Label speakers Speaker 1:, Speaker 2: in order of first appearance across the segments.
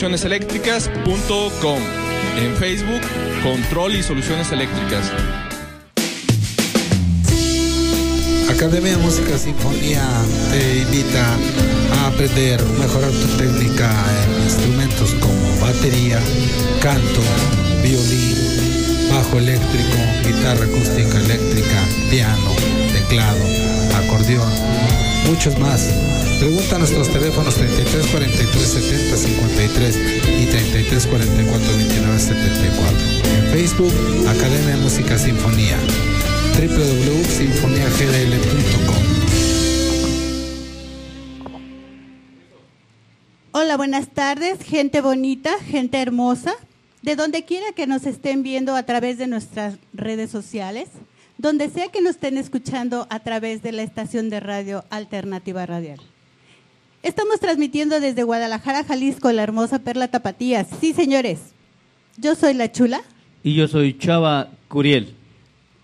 Speaker 1: Solucioneseléctricas.com. En Facebook, Control y Soluciones Eléctricas.
Speaker 2: Academia de Música Sinfonía te invita a aprender, mejorar tu técnica en instrumentos como batería, canto, violín, bajo eléctrico, guitarra acústica eléctrica, piano, teclado, acordeón, muchos más. Pregunta a nuestros teléfonos 33 43 70 53 y 33 44 29 74. En Facebook, Academia de Música Sinfonía www.sinfoniagdl.com
Speaker 3: Hola, buenas tardes, gente bonita, gente hermosa, de donde quiera que nos estén viendo a través de nuestras redes sociales, donde sea que nos estén escuchando a través de la estación de radio Alternativa Radial. Estamos transmitiendo desde Guadalajara, Jalisco, la hermosa Perla Tapatías. Sí, señores, yo soy la chula.
Speaker 4: Y yo soy Chava Curiel.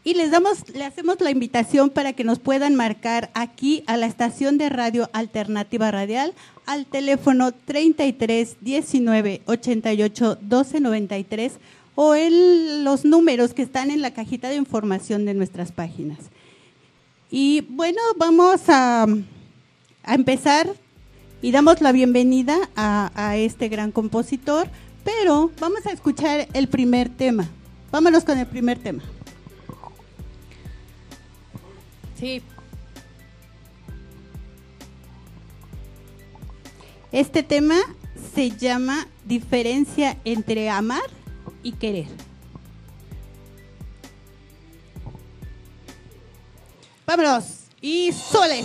Speaker 3: Y les damos, le hacemos la invitación para que nos puedan marcar aquí a la estación de radio Alternativa Radial al teléfono 33 19 88 12 93 o en los números que están en la cajita de información de nuestras páginas. Y bueno, vamos a, a empezar y damos la bienvenida a, a este gran compositor, pero vamos a escuchar el primer tema. Vámonos con el primer tema. Sí. Este tema se llama diferencia entre amar y querer. Vámonos y sole.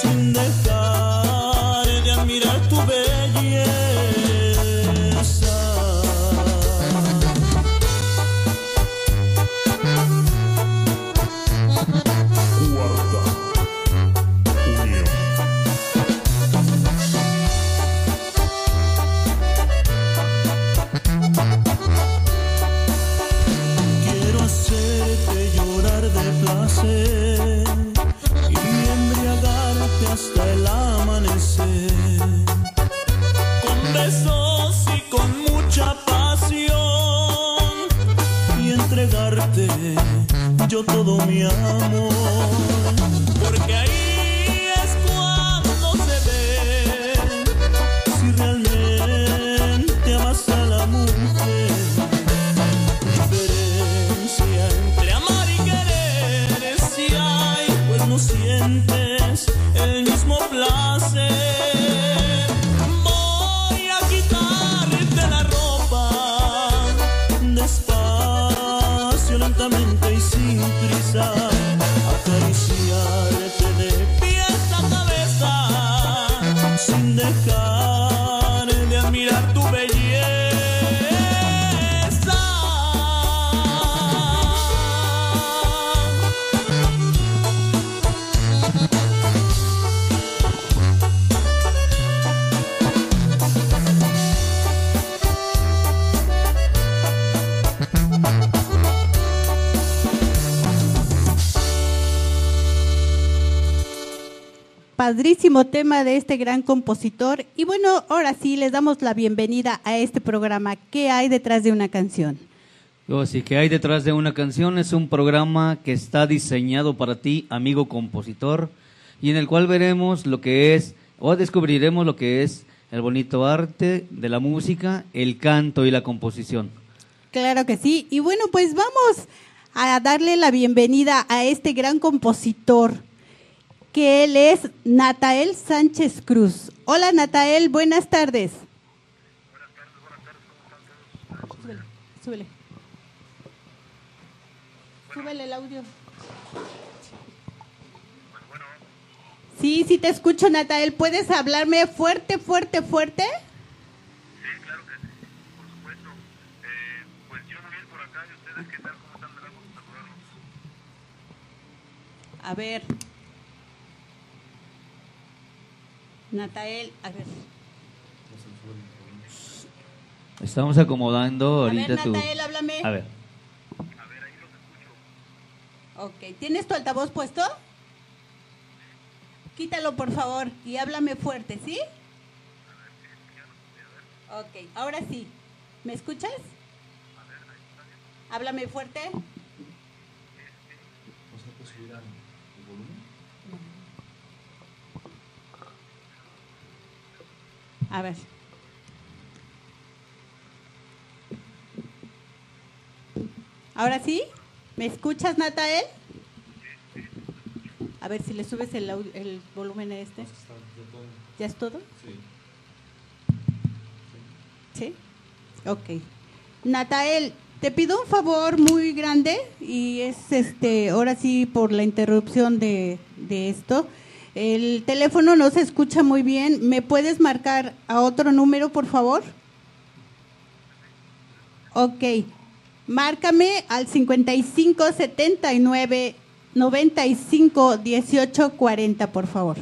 Speaker 5: Sin dejar
Speaker 3: padrísimo tema de este gran compositor. Y bueno, ahora sí, les damos la bienvenida a este programa. ¿Qué hay detrás de una canción?
Speaker 4: Oh, sí, que hay detrás de una canción es un programa que está diseñado para ti, amigo compositor, y en el cual veremos lo que es, o descubriremos lo que es el bonito arte de la música, el canto y la composición.
Speaker 3: Claro que sí. Y bueno, pues vamos a darle la bienvenida a este gran compositor, que él es Natael Sánchez Cruz. Hola Natael, buenas tardes. Buenas tardes, buenas tardes, ¿cómo están Súbele, súbele. Súbele el audio. Sí, sí te escucho, Natael. ¿Puedes hablarme fuerte, fuerte, fuerte?
Speaker 6: Sí, claro que sí, por supuesto. Eh, pues yo muy bien por acá. ¿Y ustedes qué tal? ¿Cómo están? Me da gusto saludarlos.
Speaker 3: A ver. Natael, a ver.
Speaker 4: Estamos acomodando ahorita
Speaker 3: a ver,
Speaker 4: tu...
Speaker 3: Natael, háblame.
Speaker 4: A ver.
Speaker 6: A ver, ahí los escucho.
Speaker 3: Ok, ¿tienes tu altavoz puesto? Quítalo, por favor, y háblame fuerte, ¿sí? Ok, ahora sí. ¿Me escuchas? Háblame fuerte. A ver. ¿Ahora sí? ¿Me escuchas, Natael? A ver si le subes el, el volumen a este. ¿Ya es todo? Sí. Ok. Natael, te pido un favor muy grande y es este, ahora sí por la interrupción de, de esto. El teléfono no se escucha muy bien. ¿Me puedes marcar a otro número, por favor? Ok. Márcame al 55 79 95 18 40, por favor.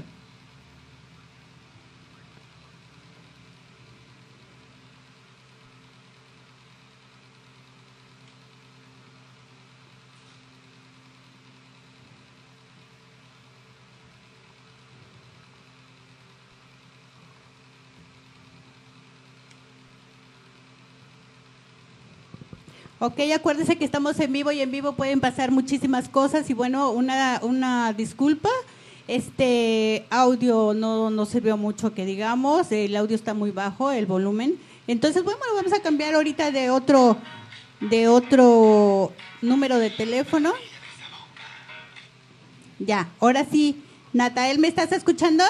Speaker 3: Ok, acuérdese que estamos en vivo y en vivo pueden pasar muchísimas cosas y bueno, una, una disculpa. Este audio no nos sirvió mucho que digamos, el audio está muy bajo, el volumen. Entonces, bueno, vamos a cambiar ahorita de otro de otro número de teléfono. Ya, ahora sí. Natael, ¿me estás escuchando?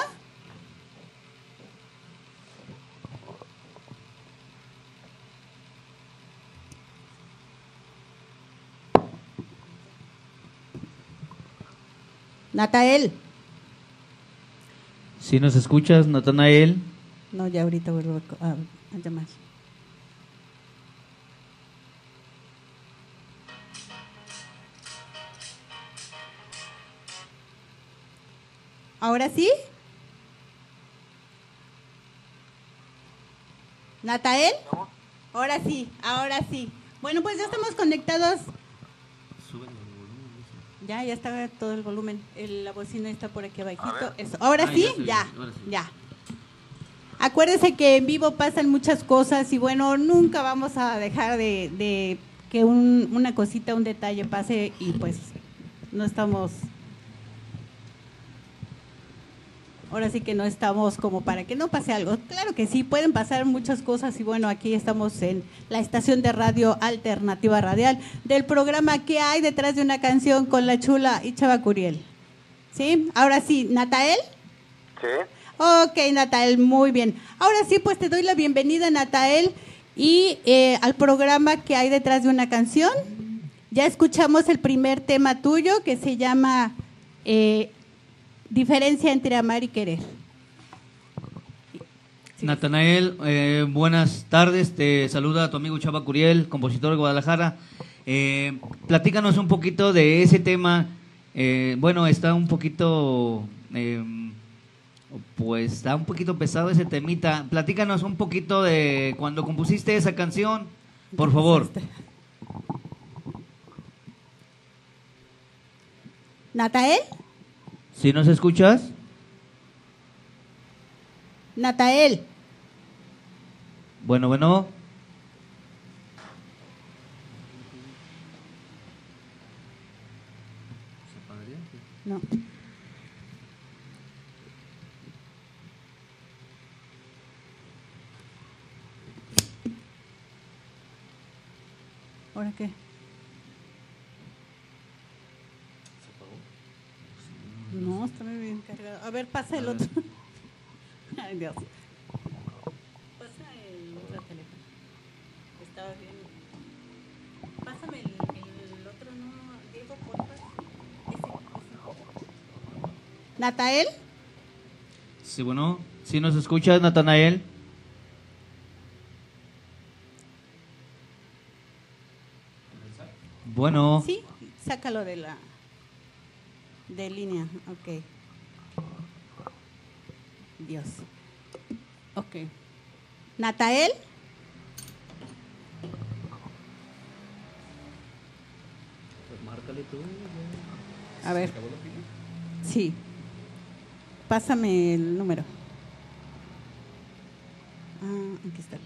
Speaker 3: Natael.
Speaker 4: Si nos escuchas, Natanael,
Speaker 3: No, ya ahorita vuelvo a, a llamar. ¿Ahora sí? ¿Natael? Ahora sí, ahora sí. Bueno, pues ya estamos conectados. Ya, ya está todo el volumen. El- la bocina está por aquí abajito. Eso. Ahora
Speaker 4: Ah,
Speaker 3: sí,
Speaker 4: ya
Speaker 3: ya,
Speaker 4: ahora sí.
Speaker 3: ya. Acuérdense que en vivo pasan muchas cosas y bueno, nunca vamos a dejar de, de que un- una cosita, un detalle pase y pues no estamos... Ahora sí que no estamos como para que no pase algo. Claro que sí, pueden pasar muchas cosas y bueno, aquí estamos en la estación de radio Alternativa Radial del programa que hay detrás de una canción con la chula y Chava Curiel. ¿Sí? Ahora sí, Natael.
Speaker 6: Sí.
Speaker 3: Ok, Natael, muy bien. Ahora sí, pues te doy la bienvenida, Natael, y eh, al programa que hay detrás de una canción. Ya escuchamos el primer tema tuyo que se llama eh, Diferencia entre amar y querer.
Speaker 4: Natanael, eh, buenas tardes. Te saluda tu amigo Chava Curiel, compositor de Guadalajara. Eh, platícanos un poquito de ese tema. Eh, bueno, está un poquito, eh, pues está un poquito pesado ese temita. Platícanos un poquito de cuando compusiste esa canción, por favor.
Speaker 3: Natael,
Speaker 4: ¿Sí nos escuchas?
Speaker 3: Natael.
Speaker 4: Bueno, bueno.
Speaker 3: No. Ver, pasa el otro. Ay, Dios. Pasa el otro teléfono. Estaba bien. Pásame el, el otro, no, Diego, porfa. Ese, ese. ¿Natael?
Speaker 4: Sí, bueno. ¿Sí nos escuchas, Natanael? Bueno.
Speaker 3: Sí, sácalo de la de línea, ok. Dios. Ok. Natael. A ver. Sí. Pásame el número. Ah, aquí está.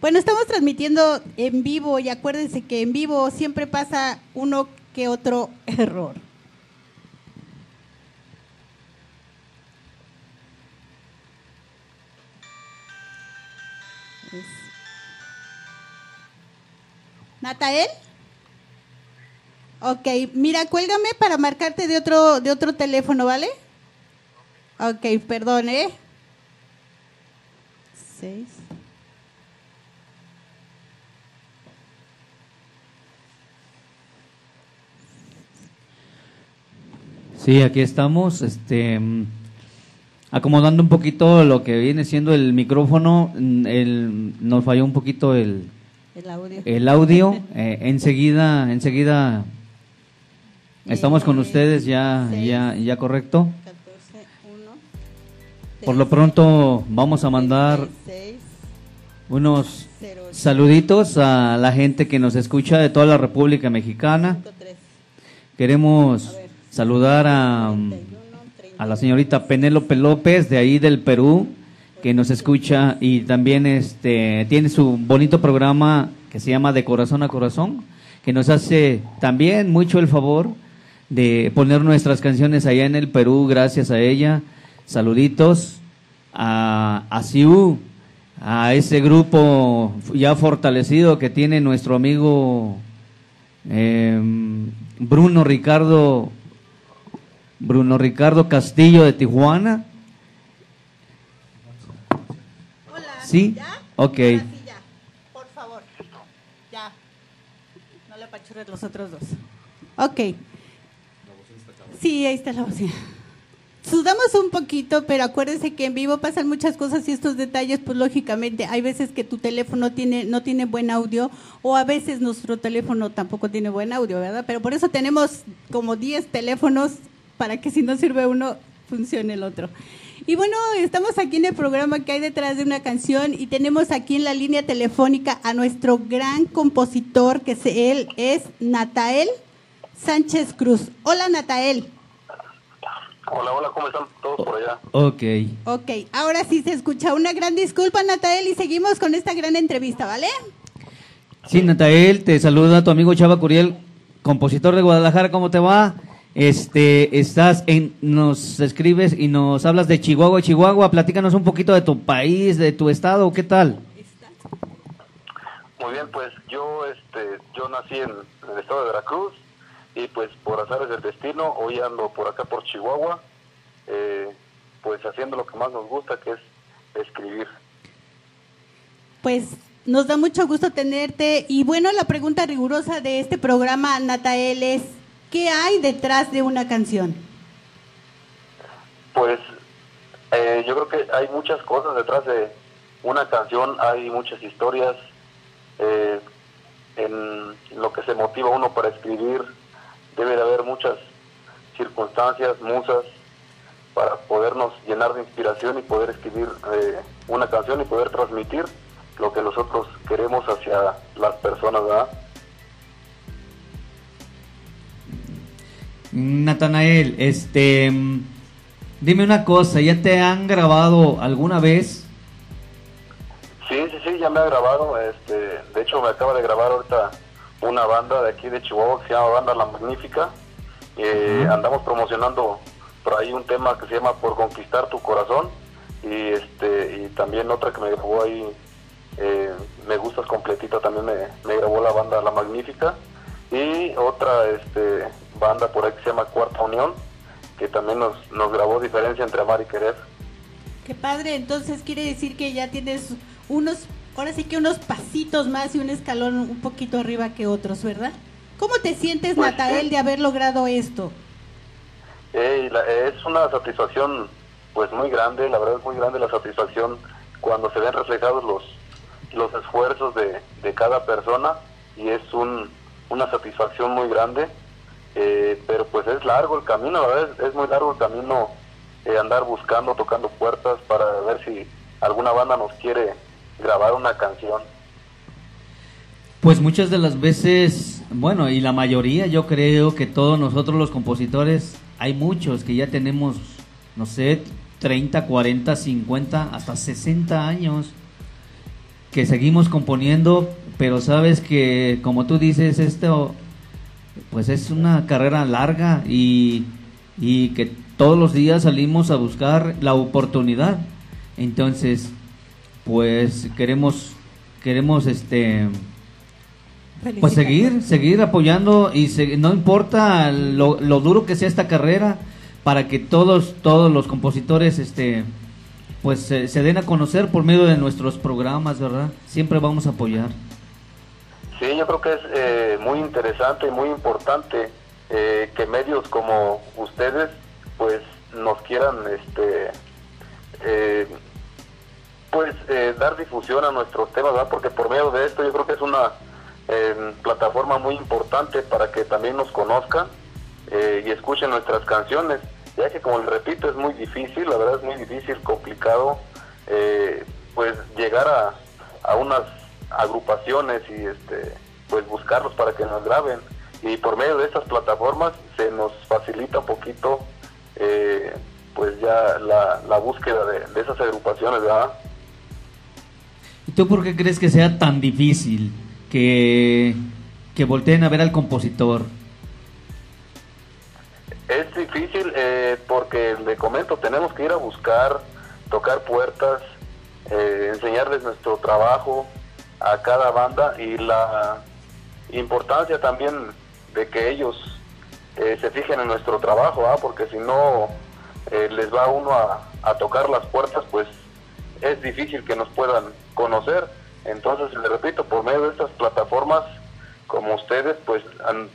Speaker 3: Bueno, estamos transmitiendo en vivo y acuérdense que en vivo siempre pasa uno que otro error. Natael. Ok, mira, cuélgame para marcarte de otro de otro teléfono, ¿vale? Ok, perdón, ¿eh? Seis.
Speaker 4: Sí, aquí estamos, este, mm, acomodando un poquito lo que viene siendo el micrófono. mm, El, nos falló un poquito el,
Speaker 3: El audio.
Speaker 4: el audio. eh, enseguida, enseguida estamos con ustedes ya, ya, ya correcto.
Speaker 3: 14, 1.
Speaker 4: Por lo pronto vamos a mandar
Speaker 3: 6,
Speaker 4: unos
Speaker 3: 0,
Speaker 4: saluditos a la gente que nos escucha de toda la República Mexicana.
Speaker 3: 3,
Speaker 4: Queremos saludar a, a la señorita Penélope López de ahí del Perú que nos escucha y también este tiene su bonito programa que se llama De Corazón a Corazón que nos hace también mucho el favor de poner nuestras canciones allá en el Perú gracias a ella. Saluditos a, a a ese grupo ya fortalecido que tiene nuestro amigo eh, Bruno Ricardo Bruno Ricardo Castillo de Tijuana.
Speaker 3: Hola.
Speaker 4: ¿Sí?
Speaker 3: ¿Ya?
Speaker 4: Ok.
Speaker 3: Ahora sí, ya. Por favor. Ya. No le apachurres los otros dos. Ok. Sí, ahí está la bocina. Sudamos un poquito, pero acuérdense que en vivo pasan muchas cosas y estos detalles, pues lógicamente, hay veces que tu teléfono tiene, no tiene buen audio o a veces nuestro teléfono tampoco tiene buen audio, ¿verdad? Pero por eso tenemos como 10 teléfonos para que si no sirve uno, funcione el otro. Y bueno, estamos aquí en el programa que hay detrás de una canción y tenemos aquí en la línea telefónica a nuestro gran compositor, que se- él es Natael Sánchez Cruz. Hola Natael.
Speaker 6: Hola, hola, ¿cómo están todos por allá?
Speaker 4: Ok.
Speaker 3: Ok, ahora sí se escucha. Una gran disculpa, Natael, y seguimos con esta gran entrevista, ¿vale?
Speaker 4: Sí, Natael, te saluda tu amigo Chava Curiel, compositor de Guadalajara, ¿cómo te va? Este, estás en, nos escribes y nos hablas de Chihuahua, Chihuahua, platícanos un poquito de tu país, de tu estado, ¿qué tal?
Speaker 6: Muy bien, pues yo este yo nací en, el estado de Veracruz y pues por azares del destino hoy ando por acá por Chihuahua, eh, pues haciendo lo que más nos gusta que es escribir.
Speaker 3: Pues nos da mucho gusto tenerte. Y bueno, la pregunta rigurosa de este programa, Natael, es, ¿qué hay detrás de una canción?
Speaker 6: Pues eh, yo creo que hay muchas cosas detrás de una canción, hay muchas historias eh, en lo que se motiva uno para escribir. Debe de haber muchas circunstancias, musas, para podernos llenar de inspiración y poder escribir eh, una canción y poder transmitir lo que nosotros queremos hacia las personas, ¿verdad?
Speaker 4: Natanael, este, mm, Dime una cosa, ¿ya te han grabado alguna vez?
Speaker 6: Sí, sí, sí, ya me ha grabado. Este, de hecho, me acaba de grabar ahorita una banda de aquí de Chihuahua que se llama Banda La Magnífica. Eh, andamos promocionando por ahí un tema que se llama Por Conquistar Tu Corazón. Y, este, y también otra que me grabó ahí, eh, Me Gustas Completita, también me, me grabó la banda La Magnífica. Y otra este, banda por ahí que se llama Cuarta Unión, que también nos, nos grabó Diferencia entre Amar y Querer.
Speaker 3: Qué padre, entonces quiere decir que ya tienes unos, ahora sí que unos pasitos más y un escalón un poquito arriba que otros, ¿verdad? ¿Cómo te sientes,
Speaker 6: Pues,
Speaker 3: Natael, de haber logrado esto?
Speaker 6: Eh, la- es una satisfacción pues muy grande, la verdad es muy grande la satisfacción cuando se ven reflejados los, los esfuerzos de, de cada persona y es un, una satisfacción muy grande, eh, pero pues es largo el camino, verdad es, es muy largo el camino eh, andar buscando, tocando puertas para ver si alguna banda nos quiere grabar una canción.
Speaker 4: Pues muchas de las veces, bueno, y la mayoría, yo creo que todos nosotros los compositores, hay muchos que ya tenemos, no sé, 30, 40, 50, hasta 60 años, que seguimos componiendo, pero sabes que, como tú dices, esto, pues es una carrera larga y, y que todos los días salimos a buscar la oportunidad. Entonces, pues queremos, queremos este pues seguir, seguir apoyando y se- no importa lo, lo duro que sea esta carrera para que todos, todos los compositores, este, pues se, se den a conocer por medio de nuestros programas, ¿verdad? Siempre vamos a apoyar.
Speaker 6: Sí, yo creo que es eh, muy interesante y muy importante eh, que medios como ustedes pues nos quieran este eh, pues eh, dar difusión a nuestros temas, ¿verdad? Porque por medio de esto yo creo que es una eh, plataforma muy importante para que también nos conozcan eh, y escuchen nuestras canciones, ya que como les repito es muy difícil, la verdad es muy difícil, complicado, eh, pues llegar a, a unas agrupaciones y este pues buscarlos para que nos graben y por medio de estas plataformas se nos facilita un poquito eh, pues ya la, la búsqueda de, de esas agrupaciones, ¿verdad?
Speaker 4: ¿Y tú por qué crees que sea tan difícil que, que volteen a ver al compositor?
Speaker 6: Es difícil eh, porque le comento, tenemos que ir a buscar, tocar puertas, eh, enseñarles nuestro trabajo a cada banda y la importancia también de que ellos eh, se fijen en nuestro trabajo, ¿ah? porque si no eh, les va uno a, tocar las puertas, pues es difícil que nos puedan conocer. Entonces, le repito, por medio de estas plataformas como ustedes, pues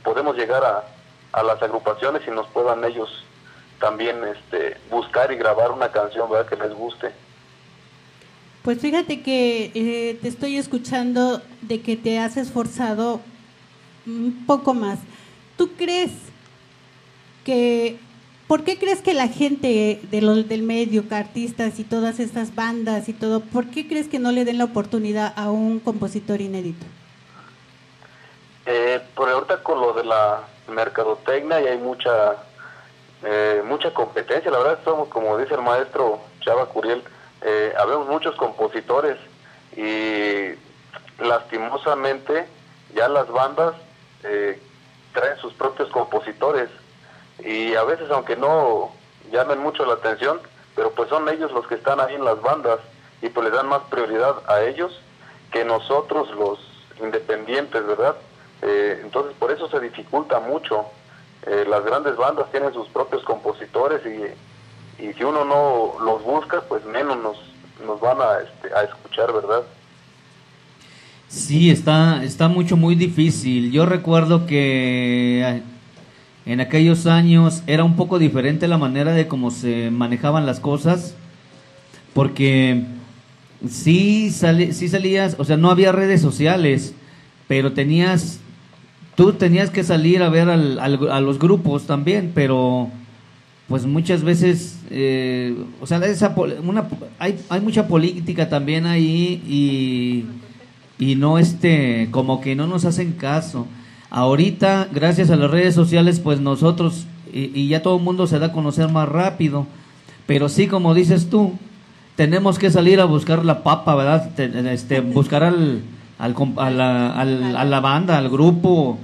Speaker 6: podemos llegar a, a las agrupaciones y nos puedan ellos también este, buscar y grabar una canción ¿verdad? que les guste.
Speaker 3: Pues fíjate que eh, te estoy escuchando de que te has esforzado un poco más. ¿Tú crees que, por qué crees que la gente de los, del medio, artistas y todas estas bandas y todo, por qué crees que no le den la oportunidad a un compositor inédito?
Speaker 6: Eh, por ahorita con lo de la mercadotecnia y hay mucha eh, mucha competencia, la verdad somos como dice el maestro Chava Curiel, eh, habemos muchos compositores y lastimosamente ya las bandas eh, traen sus propios compositores y a veces aunque no llamen mucho la atención, pero pues son ellos los que están ahí en las bandas y pues les dan más prioridad a ellos que nosotros los independientes, ¿verdad? Eh, entonces por eso se dificulta mucho. Eh, las grandes bandas tienen sus propios compositores y, y si uno no los busca, pues menos nos, nos van a, este, a escuchar, ¿verdad?
Speaker 4: Sí, está, está mucho, muy difícil. Yo recuerdo que eh, en aquellos años era un poco diferente la manera de cómo se manejaban las cosas, porque sí, sali- sí salías, o sea, no había redes sociales, pero tenías, tú tenías que salir a ver al- a los grupos también, pero pues muchas veces, eh, o sea, esa, una, hay, hay mucha política también ahí y y no este como que no nos hacen caso. Ahorita, gracias a las redes sociales, pues nosotros y, ya todo el mundo se da a conocer más rápido. Pero sí, como dices tú, tenemos que salir a buscar la papa, ¿verdad? Te- Este, buscar al, al al- a la banda, al grupo.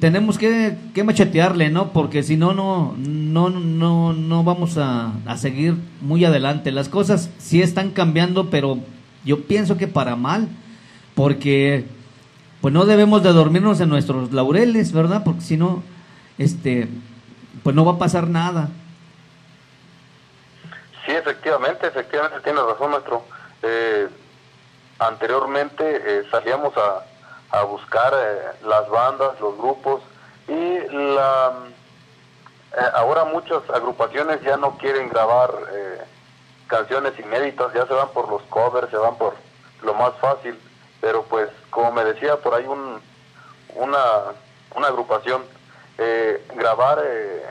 Speaker 4: Tenemos que, que machetearle, ¿no? Porque si no, no, no, no, no vamos a, a seguir muy adelante. Las cosas sí están cambiando, pero yo pienso que para mal, porque pues no debemos de dormirnos en nuestros laureles, ¿verdad? Porque si no, este, pues no va a pasar nada.
Speaker 6: Sí, efectivamente, efectivamente tiene razón, maestro. Eh, anteriormente eh, salíamos a, a buscar eh, las bandas, los grupos y la, eh, ahora muchas agrupaciones ya no quieren grabar eh, canciones inéditas, ya se van por los covers, se van por lo más fácil, pero pues como me decía por ahí un, una, una agrupación, eh, grabar eh,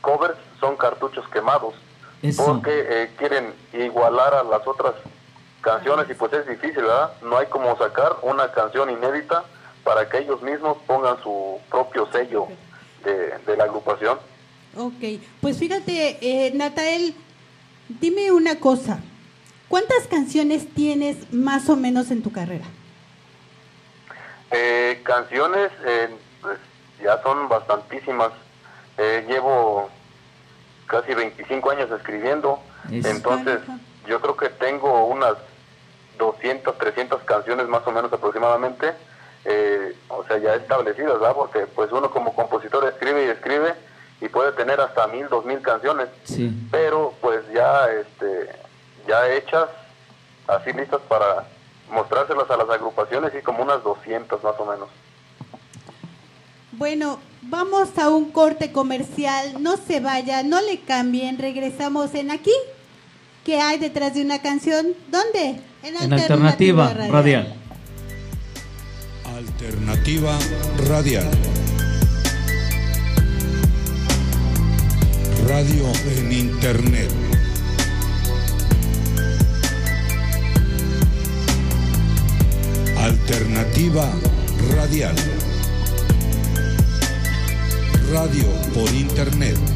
Speaker 6: covers son cartuchos quemados
Speaker 4: Eso.
Speaker 6: porque eh, quieren igualar a las otras canciones y pues es difícil, ¿verdad? No hay como sacar una canción inédita para que ellos mismos pongan su propio sello de, de la agrupación.
Speaker 3: Ok, pues fíjate, eh, Natael, dime una cosa. ¿Cuántas canciones tienes más o menos en tu carrera?
Speaker 6: Eh, canciones, eh, pues ya son bastantísimas. Eh, llevo casi 25 años escribiendo,
Speaker 4: Es-
Speaker 6: entonces yo creo que tengo unas 200, 300 canciones más o menos aproximadamente, eh, o sea, ya establecidas, ¿verdad? Porque pues uno como compositor escribe y escribe y puede tener hasta mil, dos mil canciones,
Speaker 4: Sí.
Speaker 6: pero pues ya, este, ya hechas, así listas para mostrárselas a las agrupaciones y como unas 200 más o menos.
Speaker 3: Bueno, vamos a un corte comercial. No se vaya, no le cambien. Regresamos en aquí. ¿Qué hay detrás de una canción? ¿Dónde?
Speaker 4: En alternativa radial.
Speaker 7: Alternativa Radial. Radio en Internet. Alternativa Radial. Radio por Internet.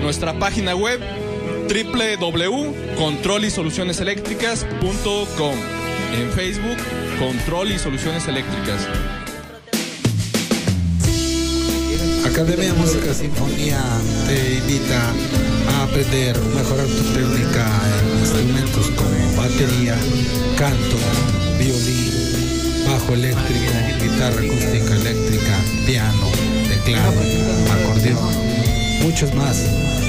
Speaker 1: Nuestra página web www.controlisolucioneseléctricas.com. En Facebook, Control y Soluciones Eléctricas.
Speaker 2: Academia de Música Sinfonía te invita a aprender, mejorar tu técnica en instrumentos como batería, canto, violín, bajo eléctrico, guitarra acústica eléctrica, piano, teclado, acordeón, muchos más.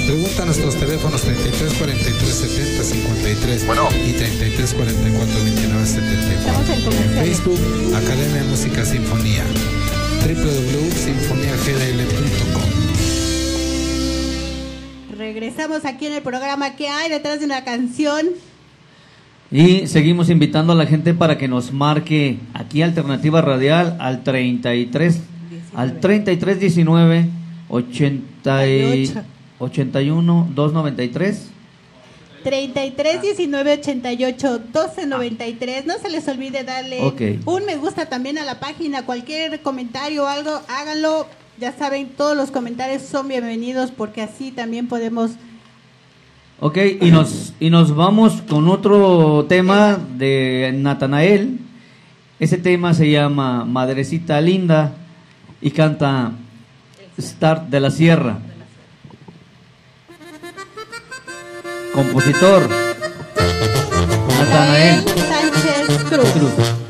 Speaker 2: Pregunta a nuestros teléfonos 33 43 70 53
Speaker 6: Bueno.
Speaker 2: y 33 44 29 74.
Speaker 3: Estamos en.
Speaker 2: Facebook, Academia de Música Sinfonía www.sinfoniagdl.com
Speaker 3: Regresamos aquí en el programa ¿Qué hay detrás de una canción?
Speaker 4: Y seguimos invitando a la gente para que nos marque aquí Alternativa Radial al 33 al 33 19 80 y- 81 293.
Speaker 3: 33 19 88 12 93. No se les olvide darle un me gusta también a la página. Cualquier comentario o algo, háganlo. Ya saben, todos los comentarios son bienvenidos porque así también podemos.
Speaker 4: Ok, y nos, y nos vamos con otro tema de Natanael. Ese tema se llama Madrecita Linda y canta Start de la Sierra. Compositor Natanael
Speaker 3: Sánchez Cruz.
Speaker 4: Cruz.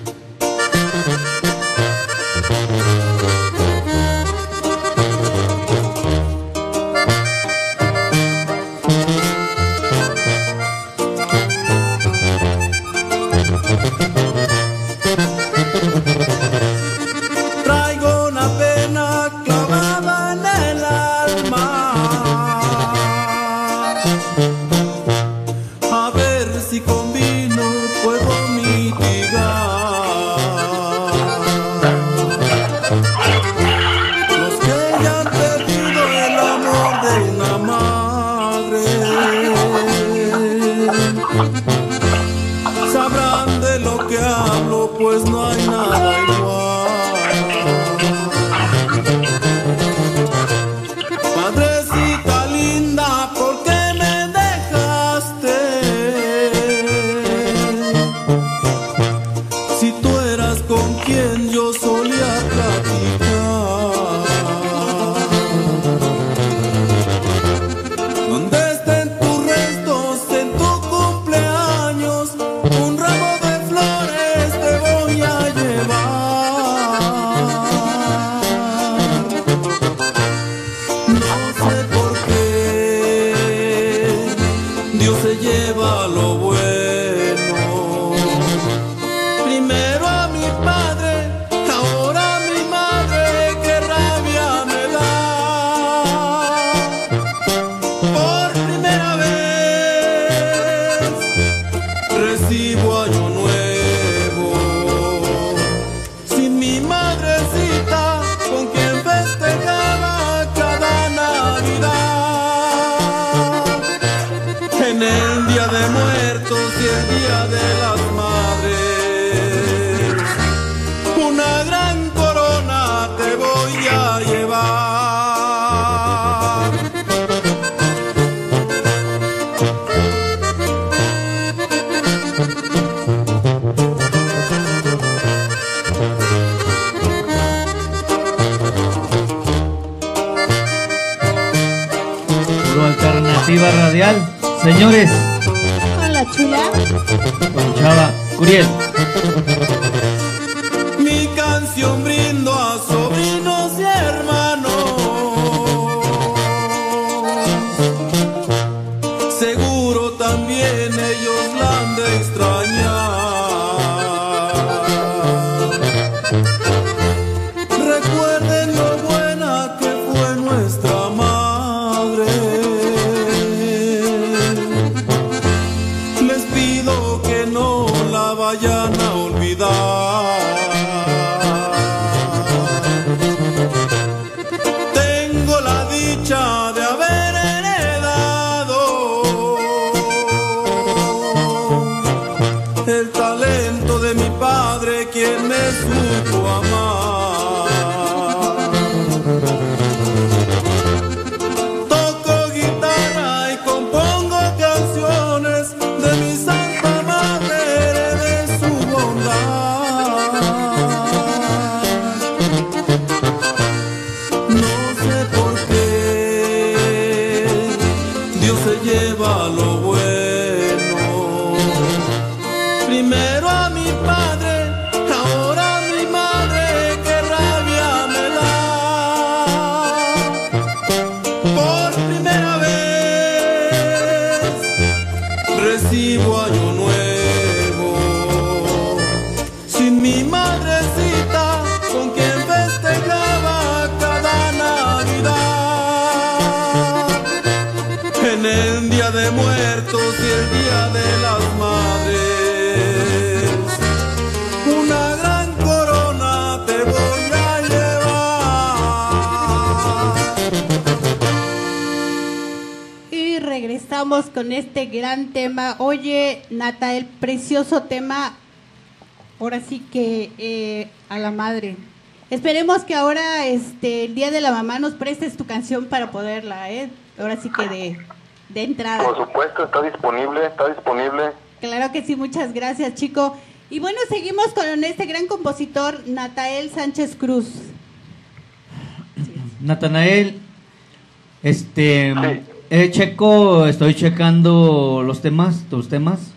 Speaker 8: Sabrán de lo que hablo, pues no hay nada.
Speaker 4: Alternativa radial. Señores,
Speaker 3: Hola, chula.
Speaker 4: con Chava Curiel.
Speaker 8: Mi canción brindo a sobrinos muertos y el día de las madres, una gran corona te voy a llevar.
Speaker 3: Y regresamos con este gran tema. Oye, Nata, el precioso tema, ahora sí que eh, a la madre. Esperemos que ahora, este, el día de la mamá, nos prestes tu canción para poderla, ¿eh? Ahora sí que de, de entrada.
Speaker 6: Por supuesto, está disponible, está disponible.
Speaker 3: Claro que sí, muchas gracias, chico. Y bueno, seguimos con este gran compositor, Natael Sánchez Cruz.
Speaker 4: Natanael, este,
Speaker 6: Sí.
Speaker 4: eh, checo, estoy checando los temas, tus temas.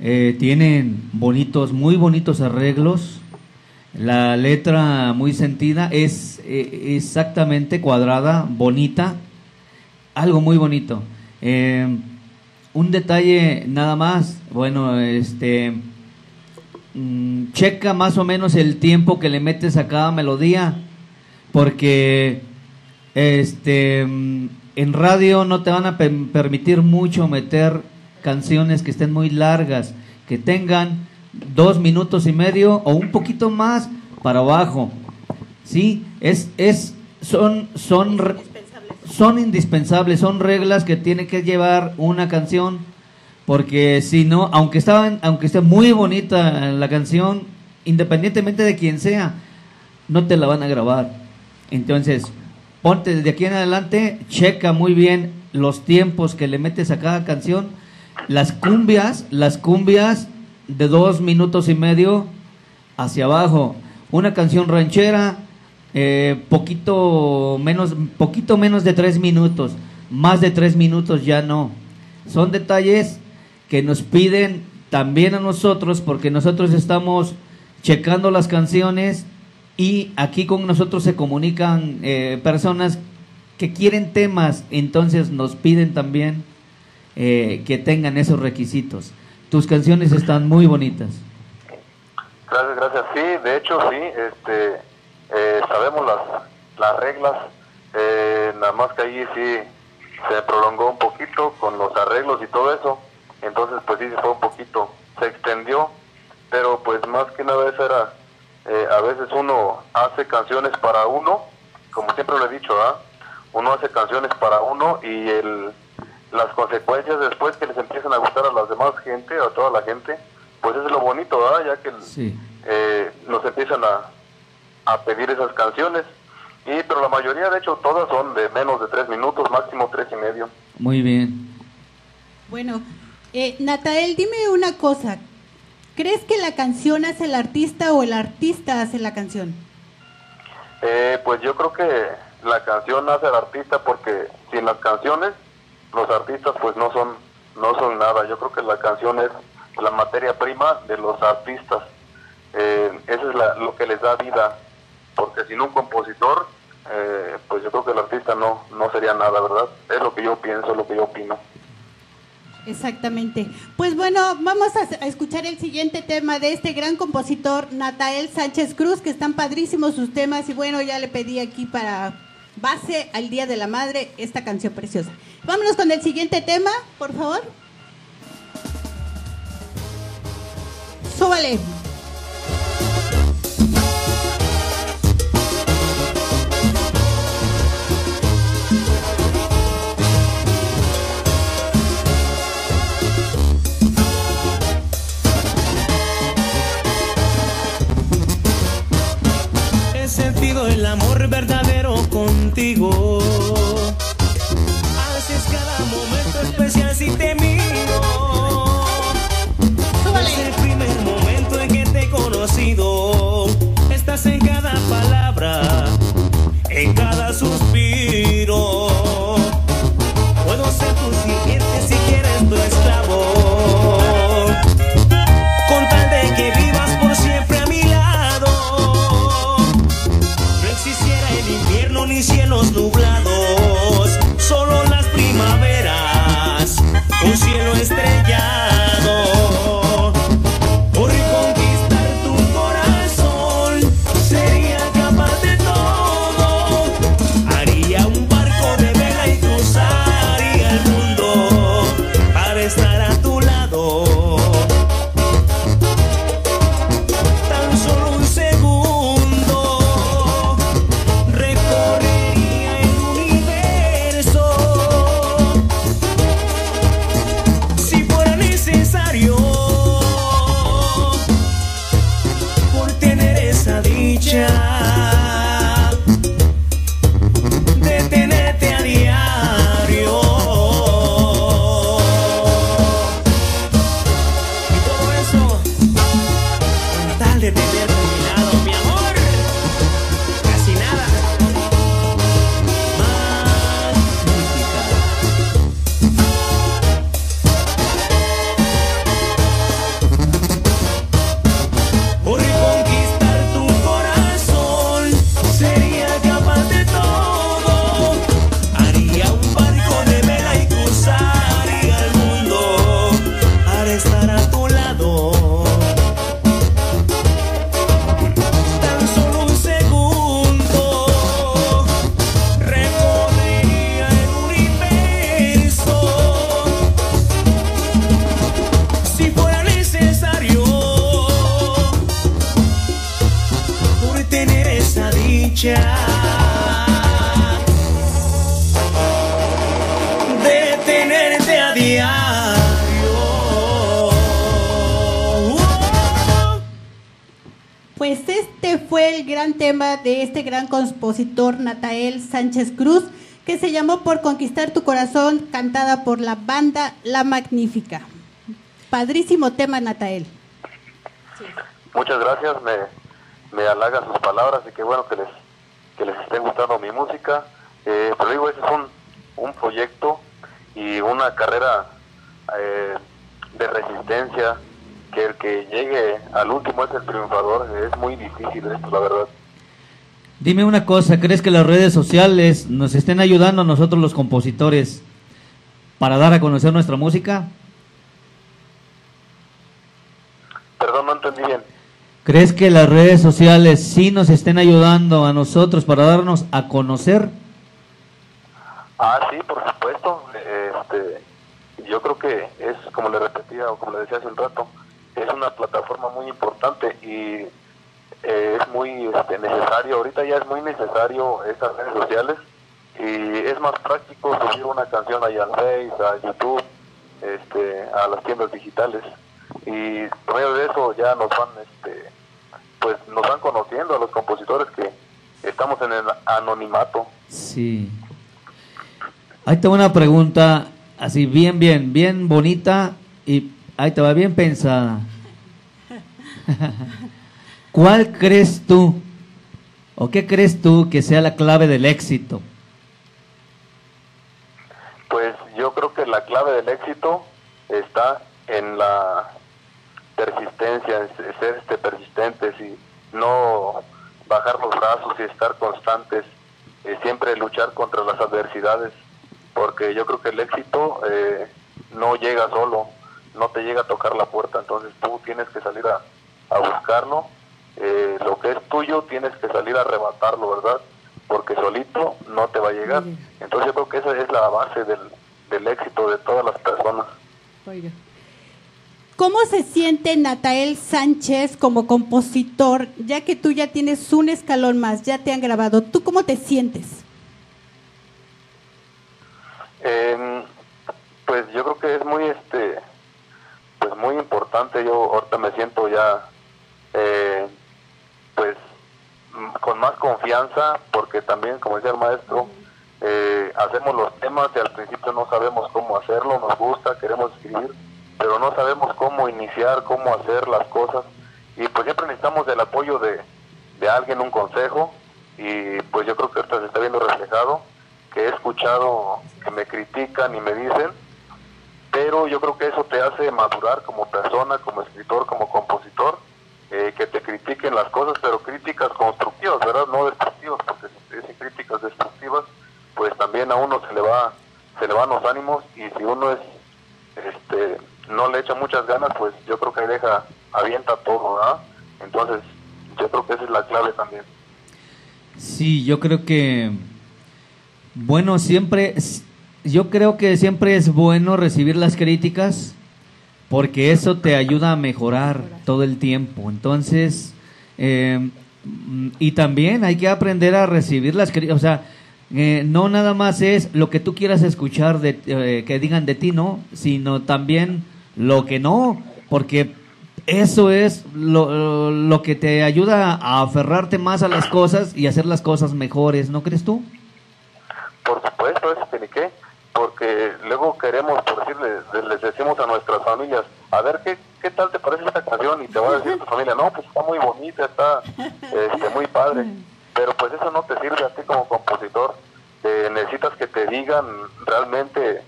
Speaker 4: Eh, tienen bonitos, muy bonitos arreglos. La letra muy sentida, es eh, exactamente cuadrada, bonita, algo muy bonito. Eh, un detalle nada más, bueno, este, mm, checa más o menos el tiempo que le metes a cada melodía, porque este, mm, en radio no te van a pe- permitir mucho meter canciones que estén muy largas, que tengan dos minutos y medio o un poquito más para abajo. Sí, es, es, son, son, son indispensables, son reglas que tiene que llevar una canción Porque si no, aunque estaban, aunque esté muy bonita la canción, independientemente de quién sea, no te la van a grabar. Entonces, ponte desde aquí en adelante, checa muy bien los tiempos que le metes a cada canción. Las cumbias, las cumbias de dos minutos y medio hacia abajo. Una canción ranchera, eh, poquito menos, poquito menos de tres minutos. Más de tres minutos ya no. Son detalles que nos piden también a nosotros, porque nosotros estamos checando las canciones y aquí con nosotros se comunican eh, personas que quieren temas, entonces nos piden también eh, que tengan esos requisitos. Tus canciones están muy bonitas.
Speaker 6: Gracias, gracias. Sí, de hecho sí, este, eh, sabemos las, las reglas, eh, nada más que ahí sí se prolongó un poquito con los arreglos y todo eso, entonces pues sí se fue un poquito, se extendió, pero pues más que nada eso era, eh, a veces uno hace canciones para uno, como siempre lo he dicho, ¿ah? uno hace canciones para uno y el, las consecuencias después que les empiezan a gustar a las demás gente, a toda la gente, pues es lo bonito, ¿ah? ya que
Speaker 4: Sí.
Speaker 6: eh, nos empiezan a, a pedir esas canciones. Y, pero la mayoría, de hecho, todas son de menos de tres minutos, máximo tres y medio.
Speaker 4: Muy bien.
Speaker 3: Bueno, eh, Natael, dime una cosa. ¿Crees que la canción hace el artista o el artista hace la canción?
Speaker 6: Eh, pues yo creo que la canción hace al artista porque sin las canciones los artistas pues no son no son nada. Yo creo que la canción es la materia prima de los artistas. Eh, eso es la- lo que les da vida. Sin un compositor, eh, pues yo creo que el artista no, no sería nada, ¿verdad? Es lo que yo pienso, lo que yo opino.
Speaker 3: Exactamente. Pues bueno, vamos a escuchar el siguiente tema de este gran compositor, Natael Sánchez Cruz, que están padrísimos sus temas y bueno, ya le pedí aquí para base al Día de la Madre esta canción preciosa. Vámonos con el siguiente tema, por favor. Súbale.
Speaker 5: Sentido el amor verdadero contigo. Haces cada momento especial si te miro. Desde el primer momento en que te he conocido, estás en
Speaker 3: compositor Natael Sánchez Cruz, que se llamó Por Conquistar tu Corazón, cantada por la banda La Magnífica. Padrísimo tema, Natael.
Speaker 6: Muchas gracias, me, me halaga sus palabras y qué bueno que les, que les esté gustando mi música. Eh, pero digo, ese es un, un proyecto y una carrera eh, de resistencia que el que llegue al último es el triunfador. Es muy difícil esto, la verdad.
Speaker 4: Dime una cosa, ¿crees que las redes sociales nos estén ayudando a nosotros los compositores para dar a conocer nuestra música?
Speaker 6: Perdón, no entendí bien.
Speaker 4: ¿Crees que las redes sociales sí nos estén ayudando a nosotros para darnos a conocer?
Speaker 6: Ah, sí, por supuesto. Este, yo creo que es, como le repetía o como le decía hace un rato, es una plataforma muy importante y eh, es muy este, necesario, ahorita ya es muy necesario estas redes sociales y es más práctico subir una canción ahí al Face, a YouTube, este, a las tiendas digitales y por medio de eso ya nos van, este, pues nos van conociendo a los compositores que estamos en el anonimato.
Speaker 4: Sí. Ahí te va una pregunta así bien, bien, bien bonita y ahí te va bien pensada. ¿Cuál crees tú o qué crees tú que sea la clave del éxito?
Speaker 6: Pues yo creo que la clave del éxito está en la persistencia, en ser este, persistentes y no bajar los brazos y estar constantes, eh, siempre luchar contra las adversidades, porque yo creo que el éxito eh, no llega solo, no te llega a tocar la puerta, entonces tú tienes que salir a, a buscarlo, eh, lo que es tuyo tienes que salir a arrebatarlo, ¿verdad? Porque solito no te va a llegar. Entonces yo creo que esa es la base del, del éxito de todas las personas.
Speaker 3: Oiga. ¿Cómo se siente Natael Sánchez como compositor, ya que tú ya tienes un escalón más, ya te han grabado? ¿Tú cómo te sientes?
Speaker 6: Eh, pues yo creo que es muy este pues muy importante yo ahorita me siento ya eh, más confianza porque también como decía el maestro eh, hacemos los temas y al principio no sabemos cómo hacerlo nos gusta queremos escribir pero no sabemos cómo iniciar cómo hacer las cosas. Y pues siempre necesitamos el apoyo de, de alguien un consejo y pues yo creo que ahorita se está viendo reflejado que he escuchado que me critican y me dicen, pero yo creo que eso te hace madurar como persona, como escritor, como compositor, eh, que te critiquen las cosas, pero críticas constructivas, ¿verdad? No destructivas, porque si te dicen críticas destructivas, pues también a uno se le va se le van los ánimos y si uno es este no le echa muchas ganas, pues yo creo que deja avienta todo, ¿verdad? Entonces, yo creo que esa es la clave también.
Speaker 4: Sí, yo creo que, bueno, siempre, yo creo que siempre es bueno recibir las críticas porque eso te ayuda a mejorar todo el tiempo. Entonces, eh, y también hay que aprender a recibir las críticas, o sea, eh, no nada más es lo que tú quieras escuchar de, eh, que digan de ti, ¿no? Sino también lo que no, porque eso es lo, lo que te ayuda a aferrarte más a las cosas y hacer las cosas mejores, ¿no crees tú?
Speaker 6: Por supuesto, eso que ni qué, luego queremos, por decirle, les decimos a nuestras familias, a ver, ¿qué, ¿qué tal te parece esta canción? Y te va a decir tu familia, no, pues está muy bonita, está este, muy padre, pero pues eso no te sirve a ti como compositor, Eh, necesitas que te digan realmente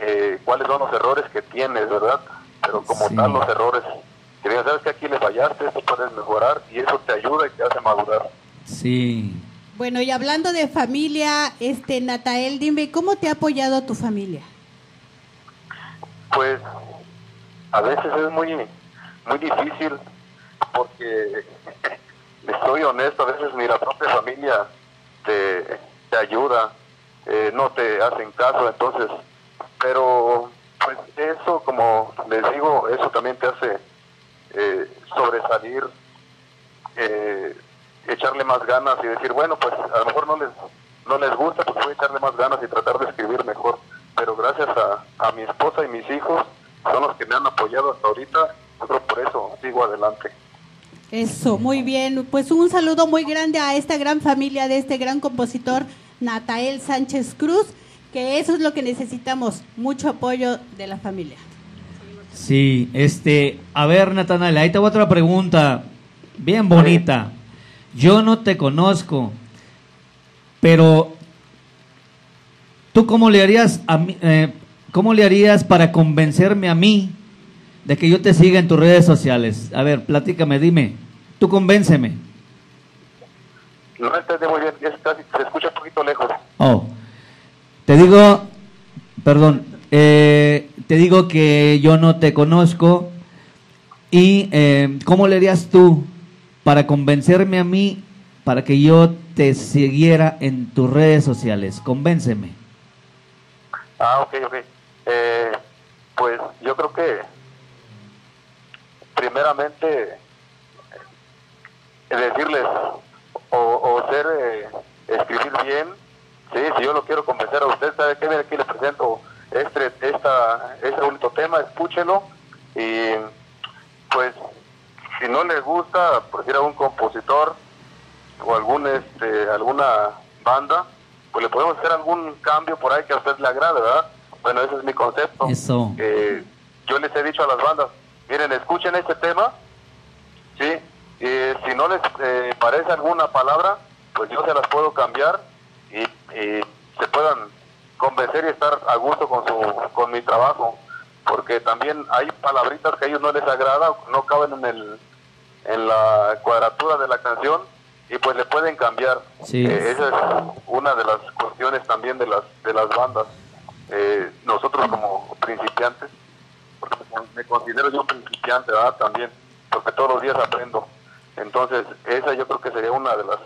Speaker 6: eh, cuáles son los errores que tienes, ¿verdad? Pero como
Speaker 4: Sí.
Speaker 6: tal los errores, que digan, sabes que aquí le fallaste, esto puedes mejorar y eso te ayuda y te hace madurar.
Speaker 4: Sí.
Speaker 3: Bueno, y hablando de familia, este Natael, dime, ¿cómo te ha apoyado tu familia?
Speaker 6: Pues a veces es muy muy difícil porque les soy honesto, a veces ni la propia familia te, te ayuda, eh, no te hacen caso, entonces, pero pues eso, como les digo, eso también te hace eh, sobresalir, eh, echarle más ganas y decir, bueno, pues a lo mejor no les no les gusta, pues voy a echarle más ganas y tratar de escribir mejor. Pero gracias a, a mi esposa y mis hijos son los que me han apoyado hasta ahorita, yo creo por eso sigo adelante.
Speaker 3: Eso, muy bien. Pues un saludo muy grande a esta gran familia de este gran compositor Natael Sánchez Cruz, que eso es lo que necesitamos, mucho apoyo de la familia.
Speaker 4: Sí, este, a ver, Natanael, ahí te voy a otra pregunta, bien bonita. Yo no te conozco, pero ¿tú cómo le harías a mí, eh, cómo le harías para convencerme a mí de que yo te siga en tus redes sociales? A ver, platícame, dime, tú convénceme.
Speaker 6: No entendí muy bien, es casi- se escucha un poquito lejos.
Speaker 4: Oh, te digo, perdón, eh, te digo que yo no te conozco y eh, ¿cómo le harías tú para convencerme a mí para que yo te siguiera en tus redes sociales? Convénceme.
Speaker 6: Ah, ok, ok. Eh, pues yo creo que primeramente eh, decirles o, o ser, eh, escribir bien, sí, si yo lo quiero convencer a usted, ¿sabe qué? Mire, aquí le presento este, esta, este bonito tema, escúchelo y pues si no le gusta, por decir a un compositor o algún este alguna banda, pues le podemos hacer algún cambio por ahí que a usted le agrade, ¿verdad? Bueno, ese es mi concepto.
Speaker 4: Eso.
Speaker 6: Eh, yo les he dicho a las bandas, miren, escuchen este tema, ¿sí? Y si no les eh, parece alguna palabra, pues yo se las puedo cambiar y, y se puedan convencer y estar a gusto con su con mi trabajo porque también hay palabritas que a ellos no les agrada no caben en el en la cuadratura de la canción y pues le pueden cambiar
Speaker 4: Sí.
Speaker 6: Eh, esa es una de las cuestiones también de las de las bandas Eh, nosotros como principiantes porque me- considero yo principiante ¿verdad? también porque todos los días aprendo entonces esa yo creo que sería una de las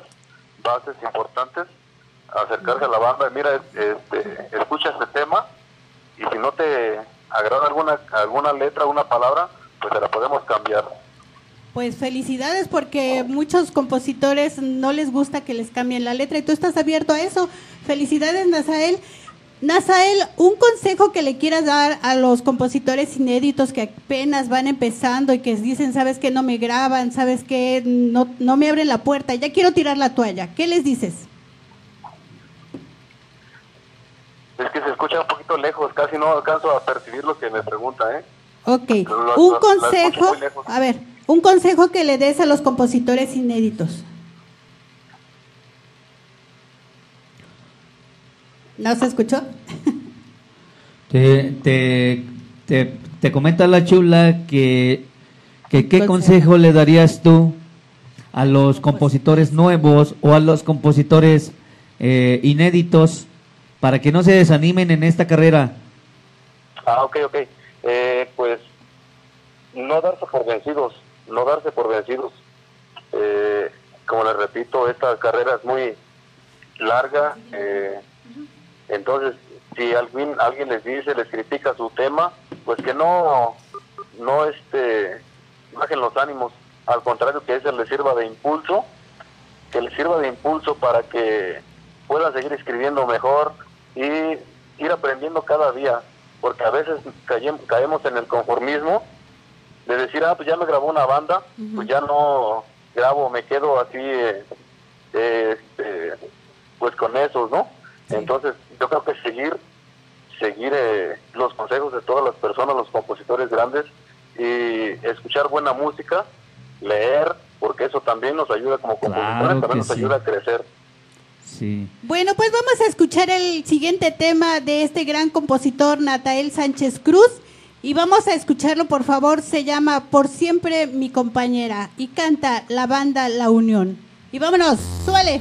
Speaker 6: bases importantes acercarse a la banda mira este escucha este tema y si no te agrada alguna alguna letra alguna palabra pues te la podemos cambiar
Speaker 3: Pues felicidades porque muchos compositores no les gusta que les cambien la letra y tú estás abierto a eso. Felicidades, Nazael. Nazael, un consejo que le quieras dar a los compositores inéditos que apenas van empezando y que dicen, sabes que no me graban, sabes que no, no me abren la puerta, ya quiero tirar la toalla. ¿Qué les dices?
Speaker 6: es que se escucha un poquito lejos casi no alcanzo a percibir lo que me pregunta eh
Speaker 3: Ok,
Speaker 6: Lo-
Speaker 3: un
Speaker 6: lo-
Speaker 3: consejo, a ver, un consejo que le des a los compositores inéditos. ¿No se escuchó?
Speaker 4: Te, te, te, te comenta la chula que, que qué
Speaker 3: Consejo.
Speaker 4: consejo le darías tú a los compositores nuevos o a los compositores eh, inéditos para que no se desanimen en esta carrera.
Speaker 6: Ah, ok, ok. Eh, pues no darse por vencidos, no darse por vencidos. Eh, como les repito, esta carrera es muy larga. eh, entonces, si alguien, alguien les dice, les critica su tema, pues que no, no este, bajen los ánimos. Al contrario, que eso les sirva de impulso, que les sirva de impulso para que puedan seguir escribiendo mejor y ir aprendiendo cada día, porque a veces caem- caemos en el conformismo de decir, ah, pues ya me grabó una banda, pues ya no grabo, me quedo así, eh, eh, este, pues con esos, ¿no? Entonces, yo creo que seguir, seguir eh, los consejos de todas las personas, los compositores grandes, y escuchar buena música, leer, porque eso también nos ayuda como compositores,
Speaker 4: Claro
Speaker 6: también nos
Speaker 4: sí.
Speaker 6: ayuda a crecer.
Speaker 4: Sí.
Speaker 3: Bueno, pues vamos a escuchar el siguiente tema de este gran compositor Natael Sánchez Cruz y vamos a escucharlo, por favor, se llama Por siempre mi compañera y canta la banda La Unión. Y vámonos, suele.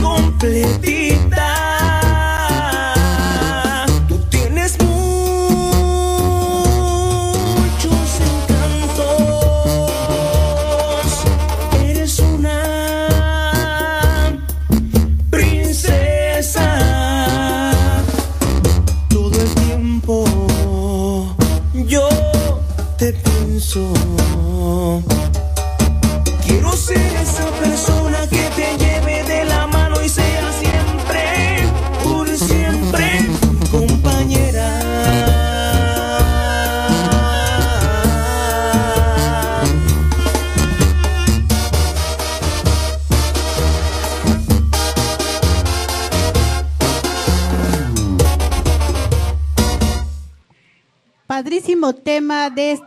Speaker 5: Completita.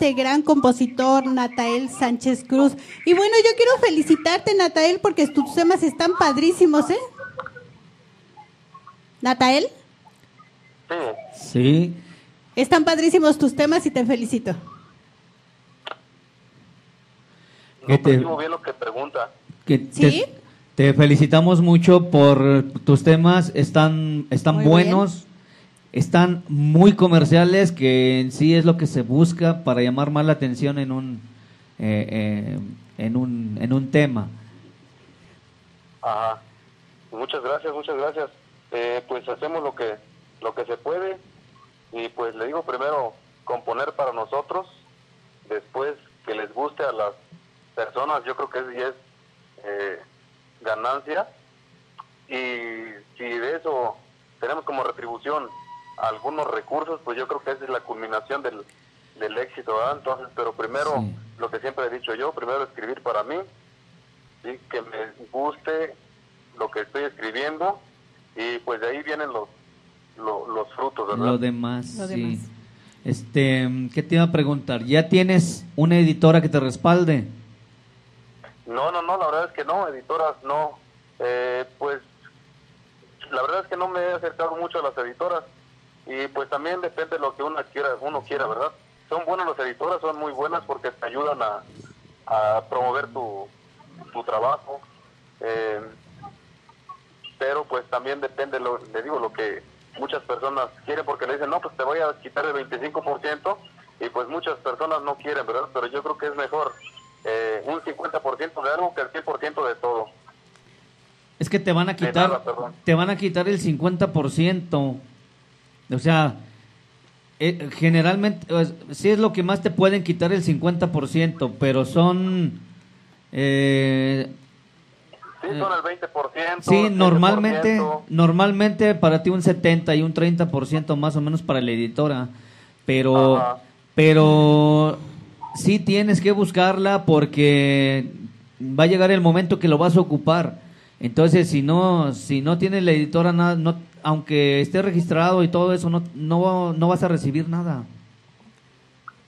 Speaker 3: Este gran compositor Natael Sánchez Cruz. Y bueno, yo quiero felicitarte, Natael, porque tus temas están padrísimos, ¿eh? Natael,
Speaker 6: Sí,
Speaker 4: Sí.
Speaker 3: están padrísimos tus temas y te felicito.
Speaker 4: ¿Qué
Speaker 6: no
Speaker 4: te-
Speaker 6: bien lo que pregunta.
Speaker 4: Que
Speaker 3: ¿Sí?
Speaker 4: te, te felicitamos mucho por tus temas, están, están
Speaker 3: Muy
Speaker 4: buenos, están muy comerciales, que en sí es lo que se busca para llamar más la atención en un, eh, eh, en un, en un tema.
Speaker 6: Ajá. Muchas gracias, muchas gracias. Eh, pues hacemos lo que lo que se puede y pues le digo primero componer para nosotros, después que les guste a las personas, yo creo que es eh, ganancia y si de eso tenemos como retribución algunos recursos, pues yo creo que esa es la culminación del, del éxito, ¿verdad? Entonces, pero primero,
Speaker 4: Sí.
Speaker 6: lo que siempre he dicho yo, primero escribir para mí, ¿sí? que me guste lo que estoy escribiendo y pues de ahí vienen los lo- los frutos, ¿verdad?
Speaker 4: Lo demás,
Speaker 3: Lo
Speaker 4: sí.
Speaker 3: demás.
Speaker 4: Este, ¿qué te iba a preguntar? ¿Ya tienes una editora que te respalde?
Speaker 6: No, no, no, la verdad es que no, editoras no. Eh, pues la verdad es que no me he acercado mucho a las editoras y pues también depende de lo que uno quiera, uno quiera, ¿verdad? Son buenas las editoras, son muy buenas porque te ayudan a, a promover tu, tu trabajo. Eh, pero pues también depende, lo, le digo, lo que muchas personas quieren porque le dicen, no, pues te voy a quitar el 25% y pues muchas personas no quieren, ¿verdad? Pero yo creo que es mejor eh, un 50% de algo que el 100% de todo.
Speaker 4: Es que te van a quitar,
Speaker 6: nada,
Speaker 4: te van a quitar el 50%. O sea, eh, generalmente, pues, sí es lo que más te pueden quitar el 50%, pero son... eh,
Speaker 6: Sí, son el 20%.
Speaker 4: sí,
Speaker 6: el
Speaker 4: normalmente,
Speaker 6: 15%.
Speaker 4: normalmente para ti un 70 y un 30% más o menos para la editora, pero,
Speaker 6: Ajá.
Speaker 4: pero sí tienes que buscarla porque va a llegar el momento que lo vas a ocupar. Entonces, si no, si no tienes la editora nada, no, aunque esté registrado y todo eso, no, no, no vas a recibir nada.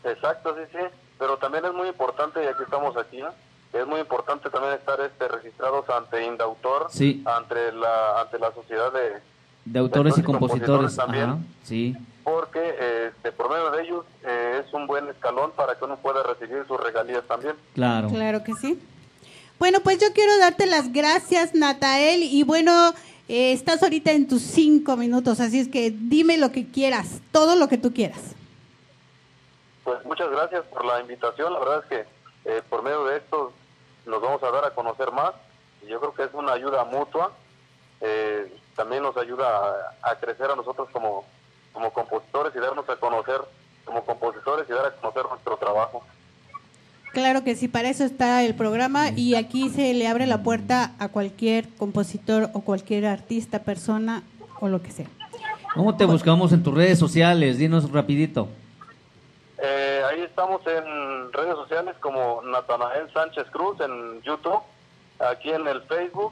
Speaker 6: Exacto, sí, sí. Pero también es muy importante, ya que estamos aquí, ¿no? es muy importante también estar este, registrados ante Indautor,
Speaker 4: Sí.
Speaker 6: ante la ante la sociedad de...
Speaker 4: De autores y
Speaker 6: Autores y compositores
Speaker 4: compositores.
Speaker 6: también.
Speaker 4: Ajá, sí.
Speaker 6: Porque este, por medio de ellos eh, es un buen escalón para que uno pueda recibir sus regalías también.
Speaker 4: Claro.
Speaker 3: Claro que sí. Bueno, pues yo quiero darte las gracias, Natael. Y bueno, eh, estás ahorita en tus cinco minutos, así es que dime lo que quieras, todo lo que tú quieras.
Speaker 6: Pues muchas gracias por la invitación. La verdad es que eh, por medio de esto nos vamos a dar a conocer más. Y yo creo que es una ayuda mutua. Eh, también nos ayuda a, a crecer a nosotros como, como compositores y darnos a conocer como compositores y dar a conocer nuestro trabajo.
Speaker 3: Claro que sí, para eso está el programa y aquí se le abre la puerta a cualquier compositor o cualquier artista, persona o lo que sea.
Speaker 4: ¿Cómo te buscamos en tus redes sociales? Dinos rapidito.
Speaker 6: estamos en redes sociales como Natanael Sánchez Cruz en YouTube, aquí en el Facebook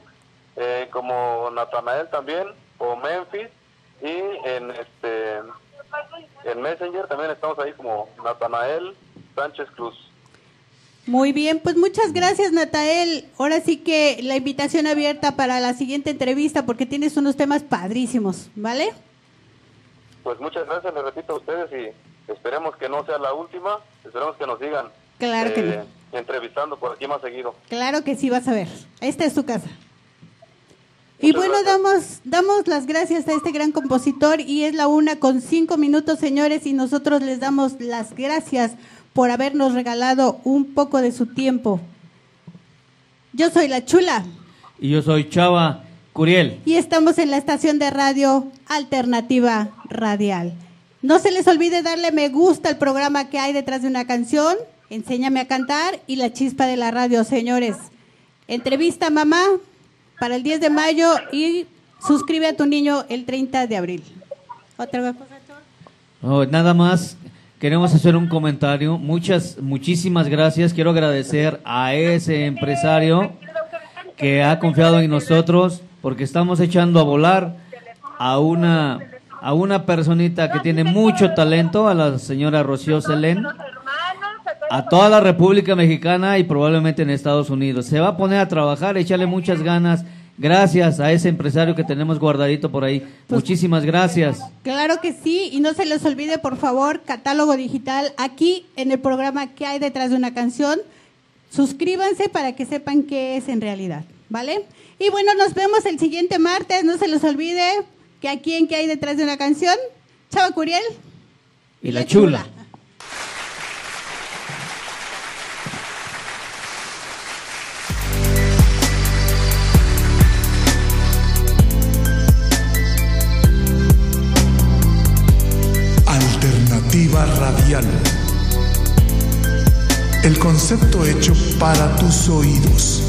Speaker 6: eh, como Natanael también o Memphis y en este en Messenger también estamos ahí como Natanael Sánchez Cruz.
Speaker 3: Muy bien, pues muchas gracias Natael. Ahora sí que la invitación abierta para la siguiente entrevista porque tienes unos temas padrísimos, ¿vale?
Speaker 6: Pues muchas gracias, le repito a ustedes y esperemos que no sea la última, esperemos que nos sigan
Speaker 3: Claro que
Speaker 6: eh, entrevistando por aquí más seguido.
Speaker 3: Claro que sí, vas a ver. Esta es tu casa. Y bueno, damos, damos las gracias a este gran compositor y es la una con cinco minutos, señores, y nosotros les damos las gracias por habernos regalado un poco de su tiempo. Yo soy la chula
Speaker 4: Y yo soy Chava Curiel.
Speaker 3: y estamos en la estación de radio Alternativa Radial. No se les olvide darle me gusta al programa que hay detrás de una canción, Enséñame a cantar y La Chispa de la Radio, señores. Entrevista mamá para el 10 de mayo y suscribe a tu niño el 30 de abril. Otra cosa.
Speaker 4: Oh, nada más queremos hacer un comentario. Muchas, muchísimas gracias. Quiero agradecer a ese empresario que ha confiado en nosotros porque estamos echando a volar a una a una personita que tiene mucho talento, a la señora Rocío Selén, a toda la República Mexicana y probablemente en Estados Unidos. Se va a poner a trabajar, echarle muchas ganas. Gracias a ese empresario que tenemos guardadito por ahí. Muchísimas gracias.
Speaker 3: Claro que sí, y no se les olvide, por favor, catálogo digital aquí en el programa que hay detrás de una canción. Suscríbanse para que sepan qué es en realidad, ¿vale? Y bueno, nos vemos el siguiente martes, no se les olvide que aquí en qué hay detrás de una canción, Chava Curiel.
Speaker 4: Y la chula.
Speaker 9: Radial. El concepto hecho para tus oídos.